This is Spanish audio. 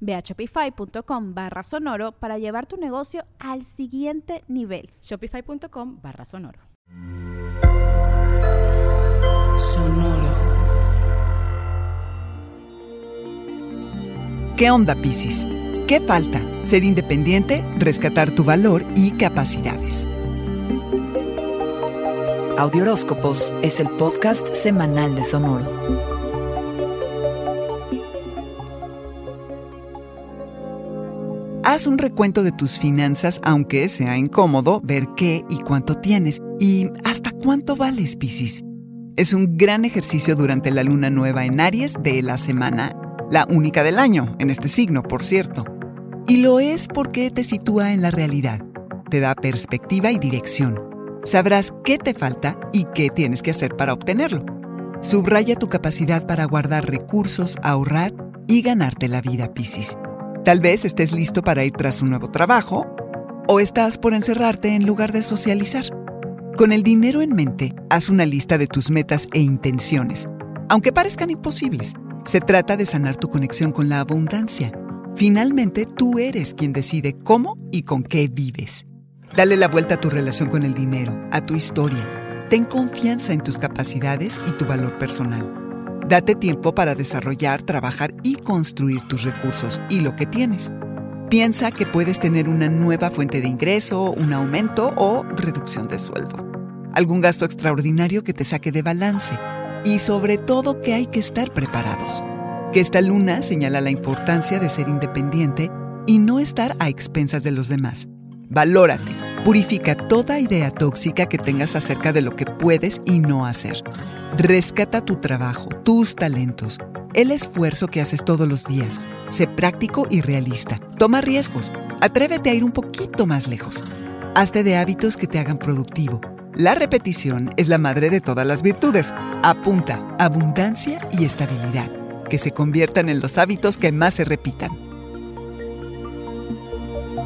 Ve a shopify.com barra sonoro para llevar tu negocio al siguiente nivel. Shopify.com barra sonoro. Sonoro. ¿Qué onda, Piscis? ¿Qué falta? Ser independiente, rescatar tu valor y capacidades. Audioróscopos es el podcast semanal de Sonoro. Haz un recuento de tus finanzas, aunque sea incómodo ver qué y cuánto tienes y hasta cuánto vales, Piscis. Es un gran ejercicio durante la luna nueva en Aries de la semana, la única del año, en este signo, por cierto. Y lo es porque te sitúa en la realidad, te da perspectiva y dirección. Sabrás qué te falta y qué tienes que hacer para obtenerlo. Subraya tu capacidad para guardar recursos, ahorrar y ganarte la vida, Piscis. Tal vez estés listo para ir tras un nuevo trabajo o estás por encerrarte en lugar de socializar. Con el dinero en mente, haz una lista de tus metas e intenciones, aunque parezcan imposibles. Se trata de sanar tu conexión con la abundancia. Finalmente, tú eres quien decide cómo y con qué vives. Dale la vuelta a tu relación con el dinero, a tu historia. Ten confianza en tus capacidades y tu valor personal. Date tiempo para desarrollar, trabajar y construir tus recursos y lo que tienes. Piensa que puedes tener una nueva fuente de ingreso, un aumento o reducción de sueldo. Algún gasto extraordinario que te saque de balance. Y sobre todo que hay que estar preparados. Que esta luna señala la importancia de ser independiente y no estar a expensas de los demás. Valórate. Purifica toda idea tóxica que tengas acerca de lo que puedes y no hacer. Rescata tu trabajo, tus talentos, el esfuerzo que haces todos los días. Sé práctico y realista. Toma riesgos. Atrévete a ir un poquito más lejos. Hazte de hábitos que te hagan productivo. La repetición es la madre de todas las virtudes. Apunta abundancia y estabilidad, que se conviertan en los hábitos que más se repitan.